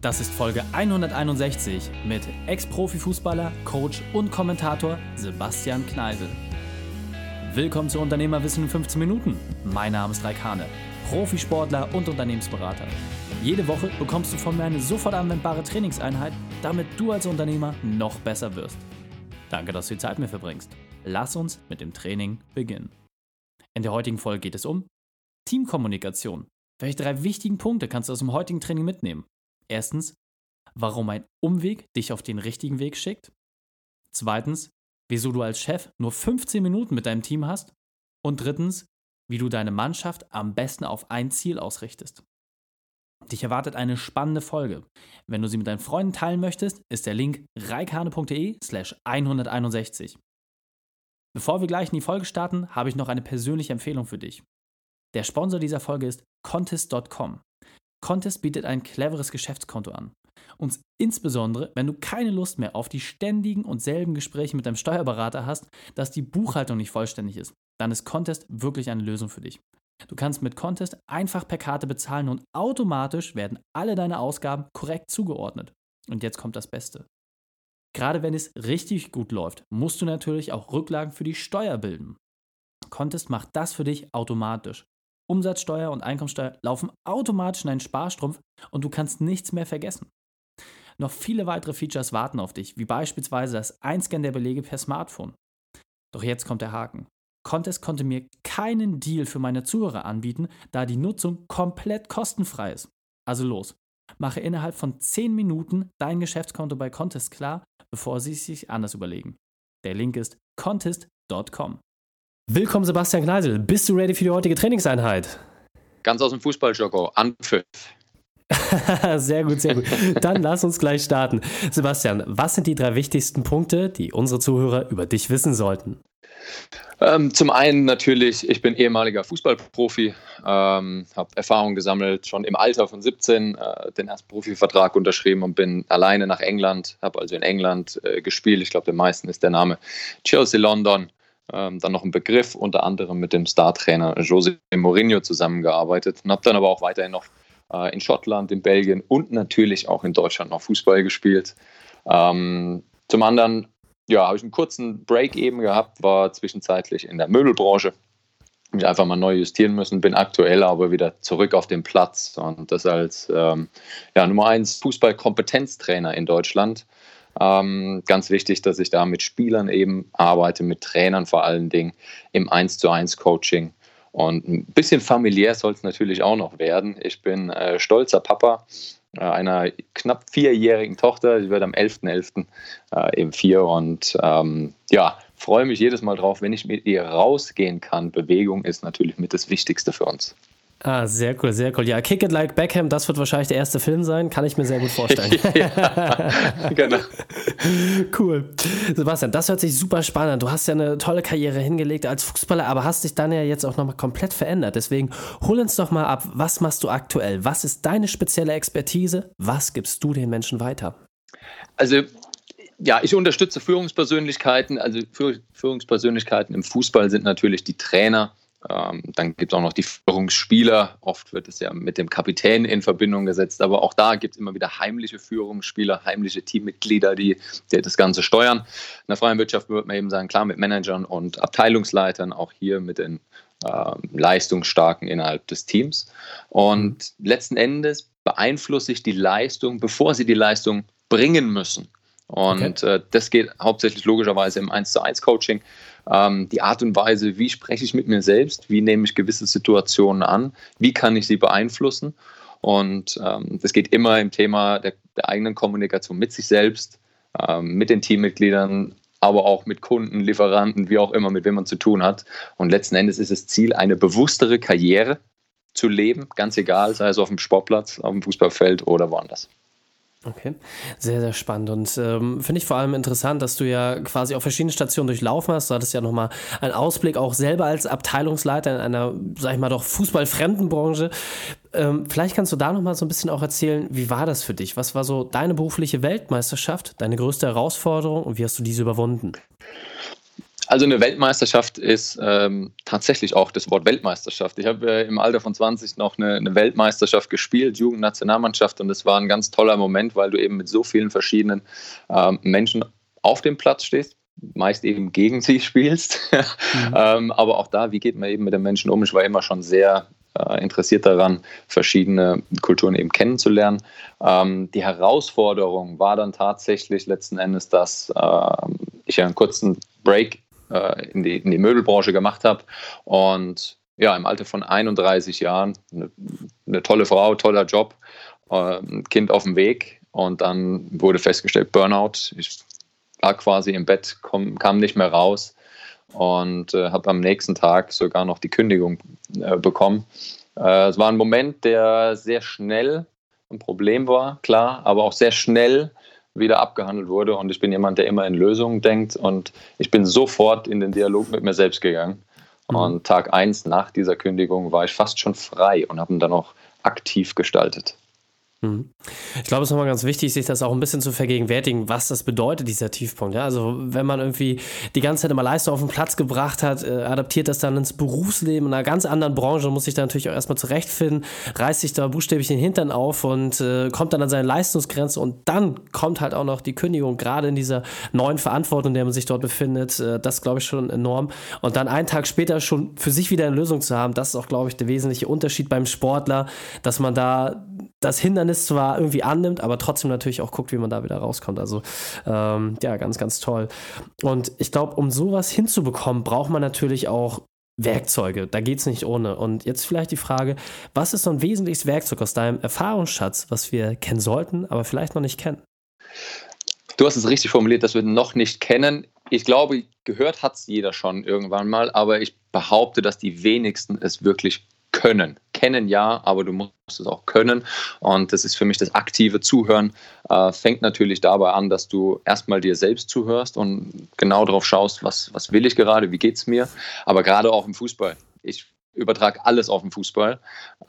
Das ist Folge 161 mit Ex-Profifußballer, Coach und Kommentator Sebastian Kneisel. Willkommen zu Unternehmerwissen in 15 Minuten. Mein Name ist Raikane, Profisportler und Unternehmensberater. Jede Woche bekommst du von mir eine sofort anwendbare Trainingseinheit, damit du als Unternehmer noch besser wirst. Danke, dass du die Zeit mit mir verbringst. Lass uns mit dem Training beginnen. In der heutigen Folge geht es um Teamkommunikation. Welche drei wichtigen Punkte kannst du aus dem heutigen Training mitnehmen? Erstens, warum ein Umweg dich auf den richtigen Weg schickt. Zweitens, wieso du als Chef nur 15 Minuten mit deinem Team hast. Und drittens, wie du deine Mannschaft am besten auf ein Ziel ausrichtest. Dich erwartet eine spannende Folge. Wenn du sie mit deinen Freunden teilen möchtest, ist der Link reikane.de slash 161. Bevor wir gleich in die Folge starten, habe ich noch eine persönliche Empfehlung für dich. Der Sponsor dieser Folge ist Contest.com. Contest bietet ein cleveres Geschäftskonto an. Und insbesondere, wenn du keine Lust mehr auf die ständigen und selben Gespräche mit deinem Steuerberater hast, dass die Buchhaltung nicht vollständig ist, dann ist Contest wirklich eine Lösung für dich. Du kannst mit Contest einfach per Karte bezahlen und automatisch werden alle deine Ausgaben korrekt zugeordnet. Und jetzt kommt das Beste. Gerade wenn es richtig gut läuft, musst du natürlich auch Rücklagen für die Steuer bilden. Contest macht das für dich automatisch. Umsatzsteuer und Einkommensteuer laufen automatisch in deinen Sparstrumpf und du kannst nichts mehr vergessen. Noch viele weitere Features warten auf dich, wie beispielsweise das Einscannen der Belege per Smartphone. Doch jetzt kommt der Haken. Contest konnte mir keinen Deal für meine Zuhörer anbieten, da die Nutzung komplett kostenfrei ist. Also los, mache innerhalb von 10 Minuten dein Geschäftskonto bei Contest klar, bevor sie sich anders überlegen. Der Link ist contest.com. Willkommen, Sebastian Kneisel. Bist du ready für die heutige Trainingseinheit? Ganz aus dem Fußball, Joko. Anpfiff. sehr gut, sehr gut. Dann lass uns gleich starten. Sebastian, was sind die drei wichtigsten Punkte, die unsere Zuhörer über dich wissen sollten? Ähm, zum einen natürlich, ich bin ehemaliger Fußballprofi, ähm, habe Erfahrung gesammelt, schon im Alter von 17 äh, den ersten Profivertrag unterschrieben und bin alleine nach England, habe also in England äh, gespielt. Ich glaube, den meisten ist der Name Chelsea London ähm, dann noch ein Begriff, unter anderem mit dem Startrainer José Mourinho zusammengearbeitet und habe dann aber auch weiterhin noch äh, in Schottland, in Belgien und natürlich auch in Deutschland noch Fußball gespielt. Ähm, zum anderen ja, habe ich einen kurzen Break eben gehabt, war zwischenzeitlich in der Möbelbranche, mich einfach mal neu justieren müssen, bin aktuell aber wieder zurück auf dem Platz und das als ähm, ja, Nummer 1 Fußballkompetenztrainer in Deutschland. Ähm, ganz wichtig, dass ich da mit Spielern eben arbeite, mit Trainern vor allen Dingen im 1 zu 1 Coaching. Und ein bisschen familiär soll es natürlich auch noch werden. Ich bin äh, stolzer Papa äh, einer knapp vierjährigen Tochter. Sie wird am 11.11. .11., äh, eben vier. Und ähm, ja, freue mich jedes Mal drauf, wenn ich mit ihr rausgehen kann. Bewegung ist natürlich mit das Wichtigste für uns. Ah, sehr cool, sehr cool. Ja, Kick It Like Beckham, das wird wahrscheinlich der erste Film sein, kann ich mir sehr gut vorstellen. ja, genau. Cool. Sebastian, das hört sich super spannend an. Du hast ja eine tolle Karriere hingelegt als Fußballer, aber hast dich dann ja jetzt auch nochmal komplett verändert. Deswegen hol uns doch mal ab, was machst du aktuell? Was ist deine spezielle Expertise? Was gibst du den Menschen weiter? Also ja, ich unterstütze Führungspersönlichkeiten. Also Führungspersönlichkeiten im Fußball sind natürlich die Trainer, ähm, dann gibt es auch noch die Führungsspieler. Oft wird es ja mit dem Kapitän in Verbindung gesetzt, aber auch da gibt es immer wieder heimliche Führungsspieler, heimliche Teammitglieder, die, die, das Ganze steuern. In der freien Wirtschaft würde man eben sagen, klar mit Managern und Abteilungsleitern, auch hier mit den äh, Leistungsstarken innerhalb des Teams. Und letzten Endes beeinflusse ich die Leistung, bevor sie die Leistung bringen müssen. Und okay. äh, das geht hauptsächlich logischerweise im 1 zu 1 Coaching ähm, die Art und Weise, wie spreche ich mit mir selbst, wie nehme ich gewisse Situationen an, wie kann ich sie beeinflussen. Und ähm, das geht immer im Thema der, der eigenen Kommunikation mit sich selbst, ähm, mit den Teammitgliedern, aber auch mit Kunden, Lieferanten, wie auch immer, mit wem man zu tun hat. Und letzten Endes ist das Ziel, eine bewusstere Karriere zu leben, ganz egal, sei es auf dem Sportplatz, auf dem Fußballfeld oder woanders. Okay, sehr, sehr spannend und ähm, finde ich vor allem interessant, dass du ja quasi auf verschiedene Stationen durchlaufen hast. Du hattest ja nochmal einen Ausblick auch selber als Abteilungsleiter in einer, sag ich mal doch, fußballfremden Branche. Ähm, vielleicht kannst du da nochmal so ein bisschen auch erzählen, wie war das für dich? Was war so deine berufliche Weltmeisterschaft, deine größte Herausforderung und wie hast du diese überwunden? Also eine Weltmeisterschaft ist ähm, tatsächlich auch das Wort Weltmeisterschaft. Ich habe äh, im Alter von 20 noch eine, eine Weltmeisterschaft gespielt, Jugendnationalmannschaft, und es war ein ganz toller Moment, weil du eben mit so vielen verschiedenen ähm, Menschen auf dem Platz stehst, meist eben gegen sie spielst. mhm. ähm, aber auch da, wie geht man eben mit den Menschen um? Ich war immer schon sehr äh, interessiert daran, verschiedene Kulturen eben kennenzulernen. Ähm, die Herausforderung war dann tatsächlich letzten Endes, dass äh, ich einen kurzen Break äh, in, die, in die Möbelbranche gemacht habe und ja, im Alter von 31 Jahren, eine, eine tolle Frau, toller Job, äh, Kind auf dem Weg und dann wurde festgestellt, Burnout. Ich war quasi im Bett, komm, kam nicht mehr raus und äh, habe am nächsten Tag sogar noch die Kündigung äh, bekommen. Äh, es war ein Moment, der sehr schnell ein Problem war, klar, aber auch sehr schnell wieder abgehandelt wurde. Und ich bin jemand, der immer in Lösungen denkt. Und ich bin sofort in den Dialog mit mir selbst gegangen. Mhm. Und Tag eins nach dieser Kündigung war ich fast schon frei und habe ihn dann auch aktiv gestaltet. Mhm. Ich glaube, es ist nochmal ganz wichtig, sich das auch ein bisschen zu vergegenwärtigen, was das bedeutet, dieser Tiefpunkt. Ja? Also, wenn man irgendwie die ganze Zeit immer Leistung auf den Platz gebracht hat, äh, adaptiert das dann ins Berufsleben in einer ganz anderen Branche, muss sich da natürlich auch erstmal zurechtfinden, reißt sich da buchstäblich den Hintern auf und äh, kommt dann an seine Leistungsgrenze und dann kommt halt auch noch die Kündigung, gerade in dieser neuen Verantwortung, in der man sich dort befindet. Äh, das glaube ich schon enorm. Und dann einen Tag später schon für sich wieder eine Lösung zu haben, das ist auch, glaube ich, der wesentliche Unterschied beim Sportler, dass man da das Hindernis zwar irgendwie annimmt, aber trotzdem natürlich auch guckt, wie man da wieder rauskommt. Also ähm, ja, ganz, ganz toll. Und ich glaube, um sowas hinzubekommen, braucht man natürlich auch Werkzeuge. Da geht es nicht ohne. Und jetzt vielleicht die Frage, was ist so ein wesentliches Werkzeug aus deinem Erfahrungsschatz, was wir kennen sollten, aber vielleicht noch nicht kennen? Du hast es richtig formuliert, dass wir noch nicht kennen. Ich glaube, gehört hat es jeder schon irgendwann mal, aber ich behaupte, dass die wenigsten es wirklich können. Kennen ja, aber du musst es auch können. Und das ist für mich das aktive Zuhören. Äh, fängt natürlich dabei an, dass du erstmal dir selbst zuhörst und genau darauf schaust, was, was will ich gerade, wie geht es mir. Aber gerade auch im Fußball. Ich übertrage alles auf den Fußball.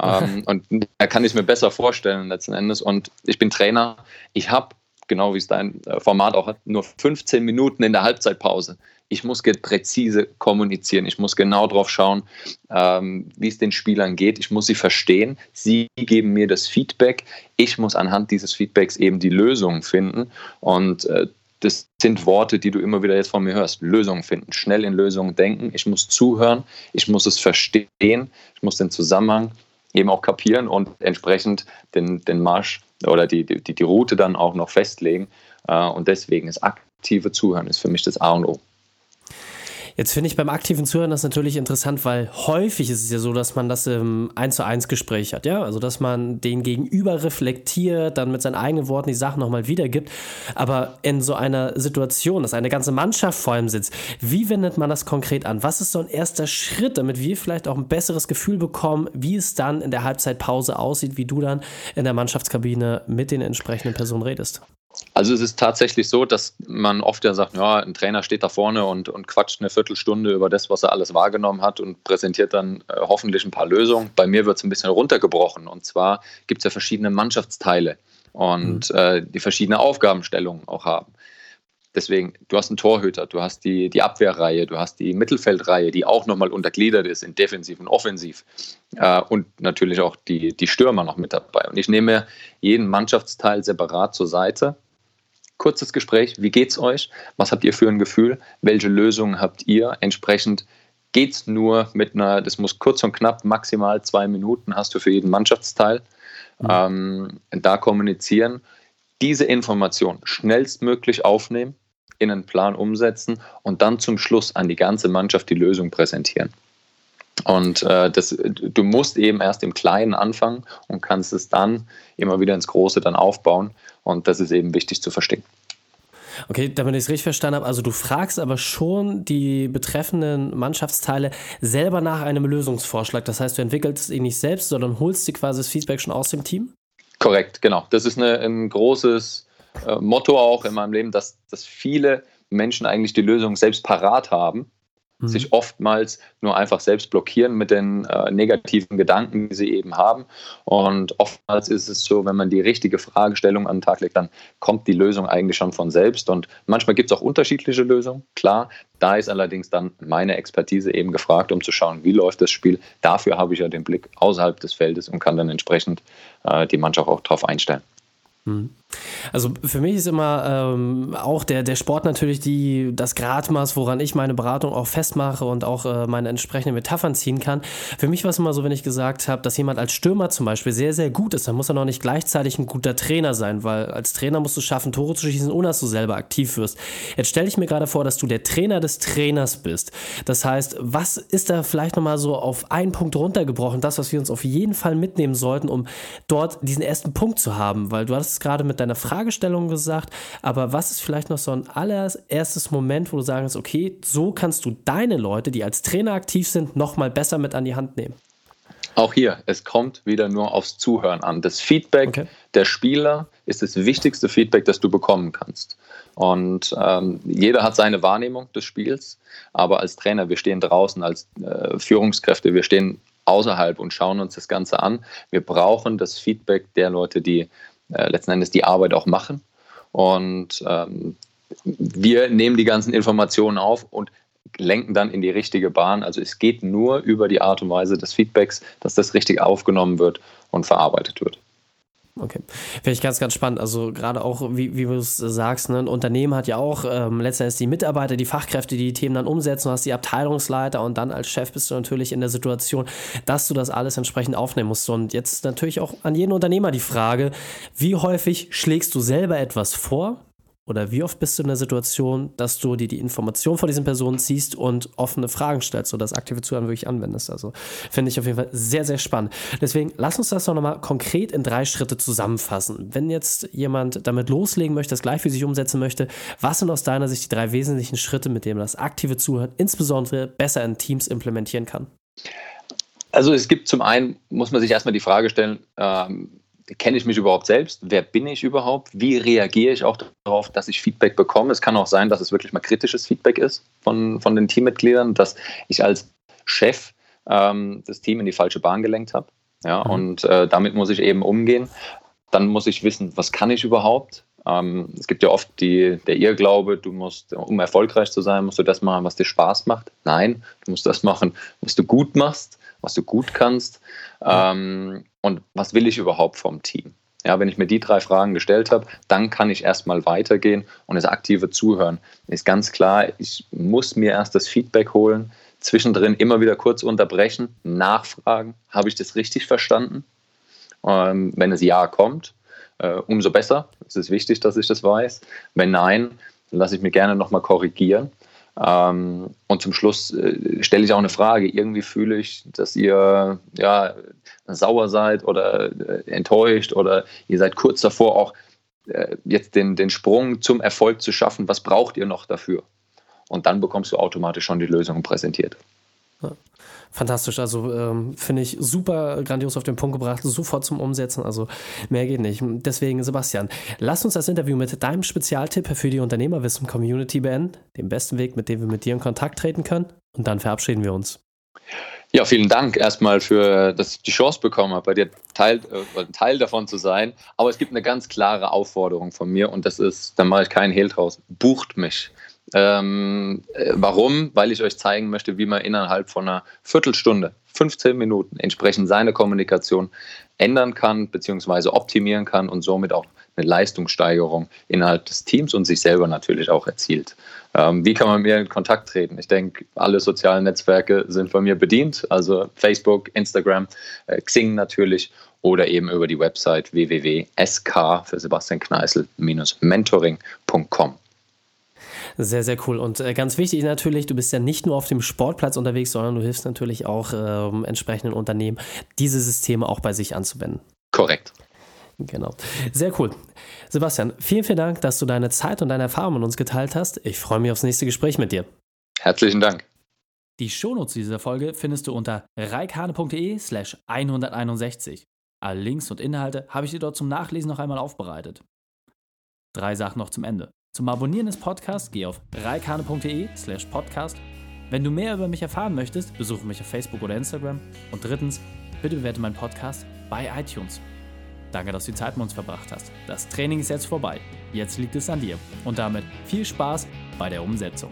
Ähm, und da kann ich es mir besser vorstellen letzten Endes. Und ich bin Trainer. Ich habe genau wie es dein äh, Format auch hat, nur 15 Minuten in der Halbzeitpause ich muss präzise kommunizieren. Ich muss genau drauf schauen, ähm, wie es den Spielern geht. Ich muss sie verstehen. Sie geben mir das Feedback. Ich muss anhand dieses Feedbacks eben die Lösungen finden. Und äh, das sind Worte, die du immer wieder jetzt von mir hörst. Lösungen finden, schnell in Lösungen denken. Ich muss zuhören. Ich muss es verstehen. Ich muss den Zusammenhang eben auch kapieren und entsprechend den, den Marsch oder die, die, die Route dann auch noch festlegen. Äh, und deswegen ist aktive Zuhören ist für mich das A und O. Jetzt finde ich beim aktiven Zuhören das natürlich interessant, weil häufig ist es ja so, dass man das im 1 zu 1 Gespräch hat, ja? Also, dass man den Gegenüber reflektiert, dann mit seinen eigenen Worten die Sachen nochmal wiedergibt. Aber in so einer Situation, dass eine ganze Mannschaft vor ihm sitzt, wie wendet man das konkret an? Was ist so ein erster Schritt, damit wir vielleicht auch ein besseres Gefühl bekommen, wie es dann in der Halbzeitpause aussieht, wie du dann in der Mannschaftskabine mit den entsprechenden Personen redest? Also es ist tatsächlich so, dass man oft ja sagt, ja, ein Trainer steht da vorne und, und quatscht eine Viertelstunde über das, was er alles wahrgenommen hat und präsentiert dann äh, hoffentlich ein paar Lösungen. Bei mir wird es ein bisschen runtergebrochen. Und zwar gibt es ja verschiedene Mannschaftsteile und mhm. äh, die verschiedene Aufgabenstellungen auch haben. Deswegen, du hast einen Torhüter, du hast die, die Abwehrreihe, du hast die Mittelfeldreihe, die auch nochmal untergliedert ist in Defensiv und Offensiv. Äh, und natürlich auch die, die Stürmer noch mit dabei. Und ich nehme jeden Mannschaftsteil separat zur Seite. Kurzes Gespräch, wie geht's euch? Was habt ihr für ein Gefühl? Welche Lösungen habt ihr? Entsprechend geht es nur mit einer, das muss kurz und knapp, maximal zwei Minuten hast du für jeden Mannschaftsteil. Mhm. Ähm, da kommunizieren, diese Information schnellstmöglich aufnehmen, in einen Plan umsetzen und dann zum Schluss an die ganze Mannschaft die Lösung präsentieren. Und äh, das, du musst eben erst im Kleinen anfangen und kannst es dann immer wieder ins Große dann aufbauen. Und das ist eben wichtig zu verstehen. Okay, damit ich es richtig verstanden habe, also du fragst aber schon die betreffenden Mannschaftsteile selber nach einem Lösungsvorschlag. Das heißt, du entwickelst ihn nicht selbst, sondern holst dir quasi das Feedback schon aus dem Team? Korrekt, genau. Das ist eine, ein großes äh, Motto auch in meinem Leben, dass, dass viele Menschen eigentlich die Lösung selbst parat haben mhm. sich oftmals nur einfach selbst blockieren mit den äh, negativen Gedanken, die sie eben haben. Und oftmals ist es so, wenn man die richtige Fragestellung an den Tag legt, dann kommt die Lösung eigentlich schon von selbst. Und manchmal gibt es auch unterschiedliche Lösungen, klar. Da ist allerdings dann meine Expertise eben gefragt, um zu schauen, wie läuft das Spiel. Dafür habe ich ja den Blick außerhalb des Feldes und kann dann entsprechend äh, die Mannschaft auch darauf einstellen. Mhm. Also für mich ist immer ähm, auch der, der Sport natürlich die, das Gradmaß, woran ich meine Beratung auch festmache und auch äh, meine entsprechenden Metaphern ziehen kann. Für mich war es immer so, wenn ich gesagt habe, dass jemand als Stürmer zum Beispiel sehr, sehr gut ist, dann muss er noch nicht gleichzeitig ein guter Trainer sein, weil als Trainer musst du schaffen, Tore zu schießen, ohne dass du selber aktiv wirst. Jetzt stelle ich mir gerade vor, dass du der Trainer des Trainers bist. Das heißt, was ist da vielleicht nochmal so auf einen Punkt runtergebrochen, das, was wir uns auf jeden Fall mitnehmen sollten, um dort diesen ersten Punkt zu haben? Weil du hattest es gerade mit deiner Fragestellung gesagt, aber was ist vielleicht noch so ein allererstes Moment, wo du sagst, okay, so kannst du deine Leute, die als Trainer aktiv sind, nochmal besser mit an die Hand nehmen? Auch hier, es kommt wieder nur aufs Zuhören an. Das Feedback okay. der Spieler ist das wichtigste Feedback, das du bekommen kannst. Und ähm, jeder hat seine Wahrnehmung des Spiels, aber als Trainer, wir stehen draußen, als äh, Führungskräfte, wir stehen außerhalb und schauen uns das Ganze an. Wir brauchen das Feedback der Leute, die äh, letzten Endes die Arbeit auch machen. Und ähm, wir nehmen die ganzen Informationen auf und lenken dann in die richtige Bahn. Also es geht nur über die Art und Weise des Feedbacks, dass das richtig aufgenommen wird und verarbeitet wird. Okay. Finde ich ganz, ganz spannend. Also gerade auch, wie, wie du es sagst, ne? ein Unternehmen hat ja auch ähm, letztendlich die Mitarbeiter, die Fachkräfte, die die Themen dann umsetzen. Du hast die Abteilungsleiter und dann als Chef bist du natürlich in der Situation, dass du das alles entsprechend aufnehmen musst. Und jetzt natürlich auch an jeden Unternehmer die Frage, wie häufig schlägst du selber etwas vor? Oder wie oft bist du in der Situation, dass du dir die Information von diesen Personen ziehst und offene Fragen stellst das aktive Zuhören wirklich anwendest? Also finde ich auf jeden Fall sehr, sehr spannend. Deswegen lass uns das doch nochmal konkret in drei Schritte zusammenfassen. Wenn jetzt jemand damit loslegen möchte, das gleich für sich umsetzen möchte, was sind aus deiner Sicht die drei wesentlichen Schritte, mit denen man das aktive Zuhören insbesondere besser in Teams implementieren kann? Also es gibt zum einen, muss man sich erstmal die Frage stellen, ähm, kenne ich mich überhaupt selbst? Wer bin ich überhaupt? Wie reagiere ich auch darauf, dass ich Feedback bekomme? Es kann auch sein, dass es wirklich mal kritisches Feedback ist von, von den Teammitgliedern, dass ich als Chef ähm, das Team in die falsche Bahn gelenkt habe. Ja, mhm. und äh, damit muss ich eben umgehen. Dann muss ich wissen, was kann ich überhaupt? Ähm, es gibt ja oft die, der Irrglaube, du musst, um erfolgreich zu sein, musst du das machen, was dir Spaß macht. Nein, du musst das machen, was du gut machst, was du gut kannst. Ähm, und was will ich überhaupt vom Team? Ja, wenn ich mir die drei Fragen gestellt habe, dann kann ich erstmal weitergehen und das aktive Zuhören ist ganz klar, ich muss mir erst das Feedback holen, zwischendrin immer wieder kurz unterbrechen, nachfragen, habe ich das richtig verstanden? Ähm, wenn es Ja kommt, äh, umso besser. Es ist wichtig, dass ich das weiß. Wenn nein, dann lasse ich mir gerne nochmal korrigieren. Ähm, und zum Schluss äh, stelle ich auch eine Frage. Irgendwie fühle ich, dass ihr ja, sauer seid oder äh, enttäuscht oder ihr seid kurz davor, auch äh, jetzt den, den Sprung zum Erfolg zu schaffen. Was braucht ihr noch dafür? Und dann bekommst du automatisch schon die Lösung präsentiert. Fantastisch. Also ähm, finde ich super grandios auf den Punkt gebracht, sofort zum Umsetzen. Also mehr geht nicht. Deswegen, Sebastian, lass uns das Interview mit deinem Spezialtipp für die Unternehmerwissen Community beenden. Den besten Weg, mit dem wir mit dir in Kontakt treten können. Und dann verabschieden wir uns. Ja, vielen Dank erstmal für, dass ich die Chance bekommen habe, bei dir Teil, äh, Teil davon zu sein. Aber es gibt eine ganz klare Aufforderung von mir und das ist, da mache ich keinen Hehl draus. Bucht mich. Ähm, äh, warum? Weil ich euch zeigen möchte, wie man innerhalb von einer Viertelstunde, 15 Minuten entsprechend seine Kommunikation ändern kann bzw. optimieren kann und somit auch eine Leistungssteigerung innerhalb des Teams und sich selber natürlich auch erzielt. Ähm, wie kann man mit mir in Kontakt treten? Ich denke, alle sozialen Netzwerke sind von mir bedient, also Facebook, Instagram, äh, Xing natürlich oder eben über die Website www.sk für Sebastian Kneißl-mentoring.com. Sehr, sehr cool. Und äh, ganz wichtig natürlich, du bist ja nicht nur auf dem Sportplatz unterwegs, sondern du hilfst natürlich auch ähm, entsprechenden Unternehmen, diese Systeme auch bei sich anzuwenden. Korrekt. Genau. Sehr cool. Sebastian, vielen, vielen Dank, dass du deine Zeit und deine Erfahrungen mit uns geteilt hast. Ich freue mich aufs nächste Gespräch mit dir. Herzlichen Dank. Die Shownotes dieser Folge findest du unter reikhane.de slash 161. Alle Links und Inhalte habe ich dir dort zum Nachlesen noch einmal aufbereitet. Drei Sachen noch zum Ende. Zum Abonnieren des Podcasts geh auf reikane.de slash podcast Wenn du mehr über mich erfahren möchtest, besuche mich auf Facebook oder Instagram. Und drittens, bitte bewerte meinen Podcast bei iTunes. Danke, dass du die Zeit mit uns verbracht hast. Das Training ist jetzt vorbei. Jetzt liegt es an dir. Und damit viel Spaß bei der Umsetzung.